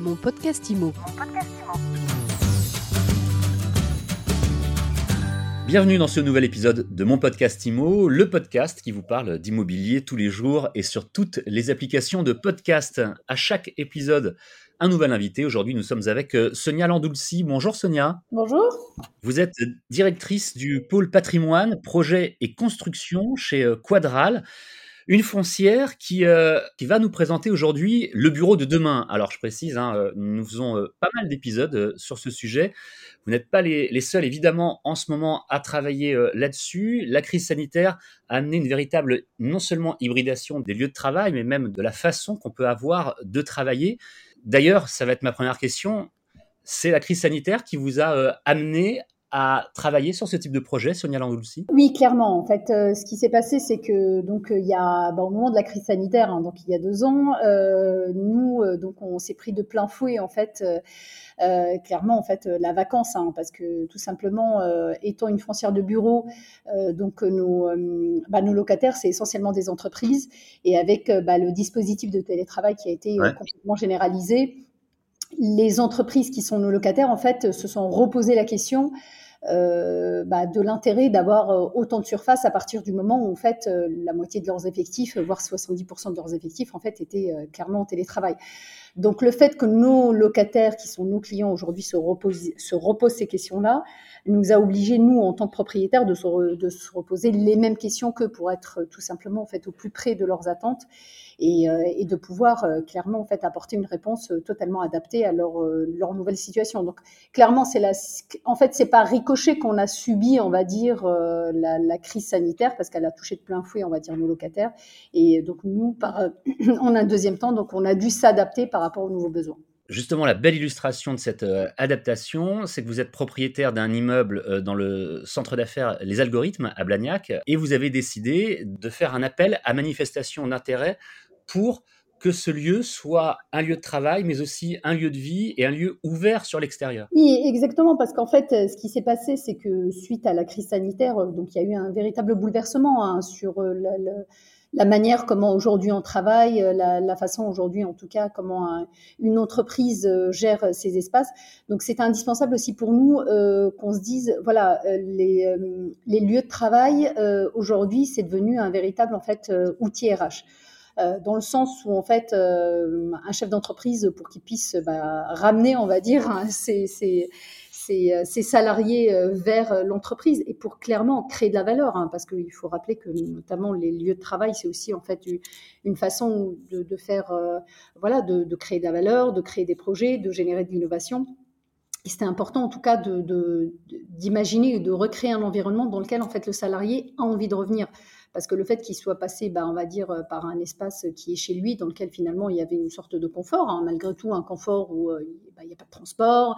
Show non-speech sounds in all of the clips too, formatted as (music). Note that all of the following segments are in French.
Mon podcast IMO. Bienvenue dans ce nouvel épisode de mon podcast IMO, le podcast qui vous parle d'immobilier tous les jours et sur toutes les applications de podcast. À chaque épisode, un nouvel invité. Aujourd'hui, nous sommes avec euh, Sonia Landoulsi. Bonjour Sonia. Bonjour. Vous êtes directrice du pôle patrimoine, projet et construction chez euh, Quadral une foncière qui, euh, qui va nous présenter aujourd'hui le bureau de demain. Alors je précise, hein, nous faisons pas mal d'épisodes sur ce sujet. Vous n'êtes pas les, seuls, évidemment, en ce moment à travailler euh, là-dessus. La crise sanitaire a amené une véritable, non seulement hybridation des lieux de travail, mais même de la façon qu'on peut avoir de travailler. D'ailleurs, ça va être ma première question. C'est la crise sanitaire qui vous a euh, amené à travailler sur ce type de projet, Sonia Landoulsi Oui, clairement. En fait, euh, ce qui s'est passé, c'est que donc il y a bah, au moment de la crise sanitaire, hein, donc il y a deux ans, euh, nous donc on s'est pris de plein fouet en fait. clairement, en fait, la vacance, hein, parce que tout simplement, étant une foncière de bureau, donc nos, bah, nos locataires, c'est essentiellement des entreprises, et avec bah, le dispositif de télétravail qui a été complètement généralisé, les entreprises qui sont nos locataires, en fait, se sont reposées la question euh, bah, de l'intérêt d'avoir euh, autant de surface à partir du moment où en fait euh, la moitié de leurs effectifs, voire 70% de leurs effectifs en fait étaient clairement en télétravail. Donc le fait que nos locataires, qui sont nos clients aujourd'hui, se reposent, se reposent ces questions-là, nous a obligés, nous, en tant que propriétaires, de se, reposer les mêmes questions que pour être tout simplement en fait au plus près de leurs attentes et, euh, de pouvoir euh, clairement en fait apporter une réponse euh, totalement adaptée à leur, nouvelle situation. Donc clairement, c'est la, en fait, c'est pas ricochet qu'on a subi, on va dire, la, la crise sanitaire parce qu'elle a touché de plein fouet, on va dire, nos locataires. Et donc nous, par, (clears throat) en un deuxième temps, donc on a dû s'adapter par rapport aux nouveaux besoins. Justement, la belle illustration de cette adaptation, c'est que vous êtes propriétaire d'un immeuble dans le centre d'affaires Les Algorithmes à Blagnac et vous avez décidé de faire un appel à manifestation d'intérêt pour que ce lieu soit un lieu de travail, mais aussi un lieu de vie et un lieu ouvert sur l'extérieur. Oui, exactement, parce qu'en fait, ce qui s'est passé, c'est que suite à la crise sanitaire, donc il y a eu un véritable bouleversement hein, sur euh, la, manière comment aujourd'hui on travaille, euh, la, façon aujourd'hui, en tout cas, comment une entreprise euh, gère ses espaces. Donc c'est indispensable aussi pour nous qu'on se dise, voilà, les, les lieux de travail aujourd'hui, c'est devenu un véritable en fait outil RH. Euh, dans le sens où en fait euh, un chef d'entreprise pour qu'il puisse bah, ramener, on va dire, hein, ses, salariés euh, vers l'entreprise et pour clairement créer de la valeur, hein, parce qu'il faut rappeler que notamment les lieux de travail, c'est aussi en fait une façon de, faire, voilà, de, créer de la valeur, de créer des projets, de générer de l'innovation. Et c'était important en tout cas d'imaginer et de recréer un environnement dans lequel en fait le salarié a envie de revenir parce que le fait qu'il soit passé, bah, on va dire, euh, par un espace qui est chez lui, dans lequel finalement il y avait une sorte de confort, hein, malgré tout un confort où euh, bah, il n'y a pas de transport,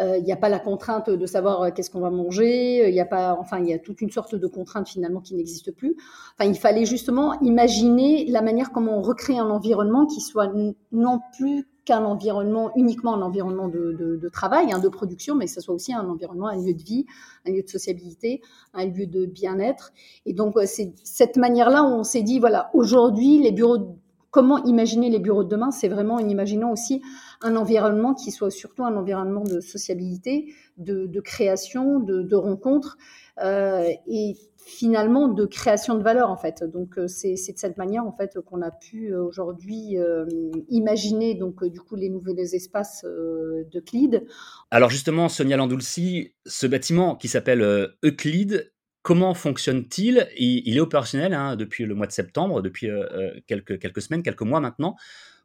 euh, il n'y a pas la contrainte de savoir qu'est-ce qu'on va manger, il n'y a pas, enfin, il y a toute une sorte de contrainte finalement qui n'existe plus. Enfin, il fallait justement imaginer la manière comment on recrée un environnement qui soit non plus qu'un environnement, uniquement un environnement de, travail, hein, de production, mais que ce soit aussi un environnement, un lieu de vie, un lieu de sociabilité, un lieu de bien-être. Et donc, c'est cette manière-là où on s'est dit, voilà, aujourd'hui, les bureaux, comment imaginer les bureaux de demain? C'est vraiment en imaginant aussi un environnement qui soit surtout un environnement de sociabilité, de, création, de, rencontres. Euh, et finalement de création de valeur en fait. Donc euh, c'est de cette manière en fait qu'on a pu euh, aujourd'hui euh, imaginer donc du coup les nouveaux espaces de Clyde. Alors justement Sonia Landoulsi, ce bâtiment qui s'appelle Euclide, comment fonctionne-t-il? Il, est opérationnel hein, depuis le mois de septembre, depuis quelques, quelques semaines, quelques mois maintenant.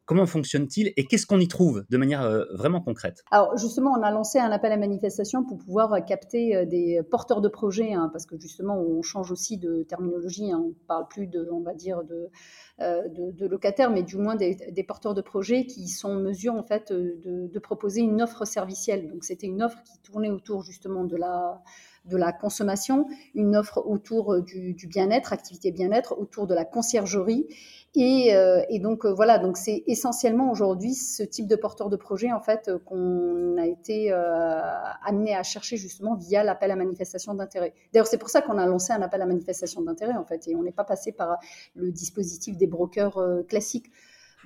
Comment fonctionne-t-il et qu'est-ce qu'on y trouve de manière euh, vraiment concrète? Alors justement, on a lancé un appel à manifestation pour pouvoir euh, capter euh, des porteurs de projets, hein, parce que justement, on change aussi de terminologie. Hein, on ne parle plus de, on va de, locataires, mais du moins des, porteurs de projets qui sont en mesure de, de proposer une offre servicielle. Donc c'était une offre qui tournait autour justement de la de la consommation, une offre autour du, du bien-être, activité bien-être, autour de la conciergerie euh, et, donc euh, voilà, donc c'est essentiellement aujourd'hui ce type de porteur de projet en fait euh, qu'on a été amené à chercher justement via l'appel à manifestation d'intérêt. D'ailleurs, c'est pour ça qu'on a lancé un appel à manifestation d'intérêt en fait, et on n'est pas passé par le dispositif des brokers classiques.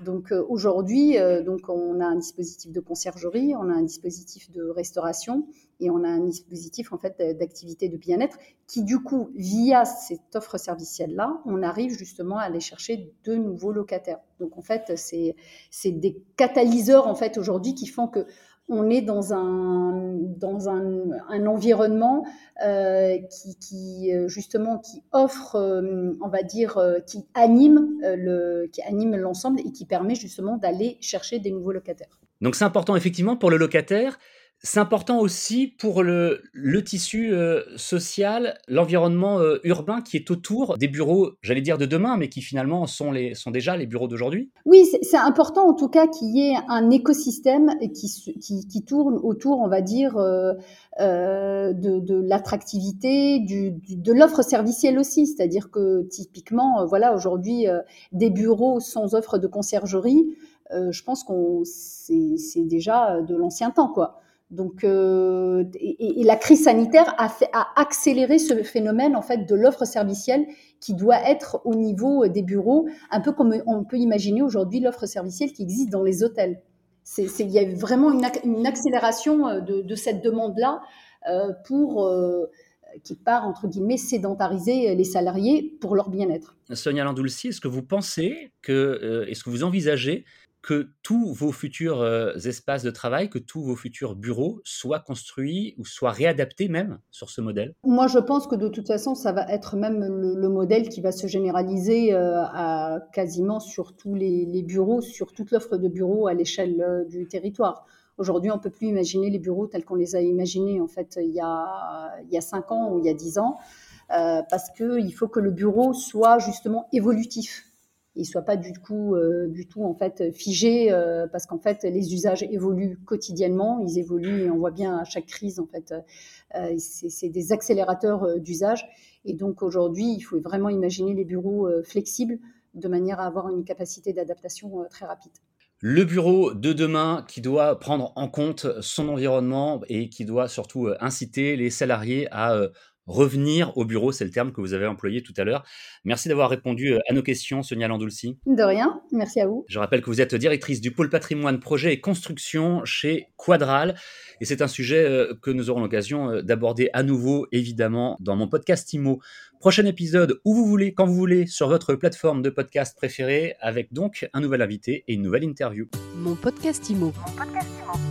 Donc aujourd'hui, donc on a un dispositif de conciergerie, on a un dispositif de restauration et on a un dispositif en fait d'activité de bien-être qui du coup, via cette offre servicielle là, on arrive justement à aller chercher de nouveaux locataires. Donc en fait, c'est c'est des catalyseurs en fait aujourd'hui qui font que on est dans un, dans un, un environnement euh, qui, euh, justement qui offre, euh, on va dire, qui anime le, qui anime l'ensemble et qui permet justement d'aller chercher des nouveaux locataires. Donc c'est important effectivement pour le locataire c'est important aussi pour le, tissu euh, social, l'environnement euh, urbain qui est autour des bureaux, j'allais dire de demain, mais qui finalement sont, déjà les bureaux d'aujourd'hui. Oui, c'est important en tout cas qu'il y ait un écosystème qui, tourne autour, on va dire, euh, de, l'attractivité, de l'offre servicielle aussi. C'est-à-dire que typiquement, voilà, aujourd'hui, des bureaux sans offre de conciergerie, je pense qu'on c'est déjà de l'ancien temps, quoi. Donc, euh, et, la crise sanitaire a, accéléré ce phénomène en fait de l'offre servicielle qui doit être au niveau des bureaux, un peu comme on peut imaginer aujourd'hui l'offre servicielle qui existe dans les hôtels. Il y a vraiment une, accélération euh, de, cette demande-là euh, pour euh, qui part entre guillemets sédentariser les salariés pour leur bien-être. Sonia Landoulsi, est-ce que vous pensez que, euh, est-ce que vous envisagez que tous vos futurs euh, espaces de travail, que tous vos futurs bureaux soient construits ou soient réadaptés même sur ce modèle? Moi, je pense que de toute façon, ça va être même le, le modèle qui va se généraliser euh, à quasiment sur tous les, bureaux, sur toute l'offre de bureaux à l'échelle euh, du territoire. Aujourd'hui, on ne peut plus imaginer les bureaux tels qu'on les a imaginés en fait il y a, il y a 5 ans ou il y a 10 ans, parce qu'il faut que le bureau soit justement évolutif il soit pas du coup euh, du tout en fait figé euh, parce qu'en fait les usages évoluent quotidiennement ils évoluent et on voit bien à chaque crise en fait euh, c'est des accélérateurs d'usage. Et donc aujourd'hui il faut vraiment imaginer les bureaux flexibles de manière à avoir une capacité d'adaptation très rapide. Le bureau de demain qui doit prendre en compte son environnement et qui doit surtout inciter les salariés à revenir au bureau, c'est le terme que vous avez employé tout à l'heure. Merci d'avoir répondu euh, à nos questions, Sonia Landoulsi. De rien, merci à vous. Je rappelle que vous êtes directrice du pôle patrimoine, projet et construction chez Quadral. Et c'est un sujet euh, que nous aurons l'occasion euh, d'aborder à nouveau, évidemment, dans mon podcast IMO. Prochain épisode où vous voulez, quand vous voulez, sur votre plateforme de podcast préférée, avec donc un nouvel invité et une nouvelle interview. Mon podcast IMO. Mon podcast IMO.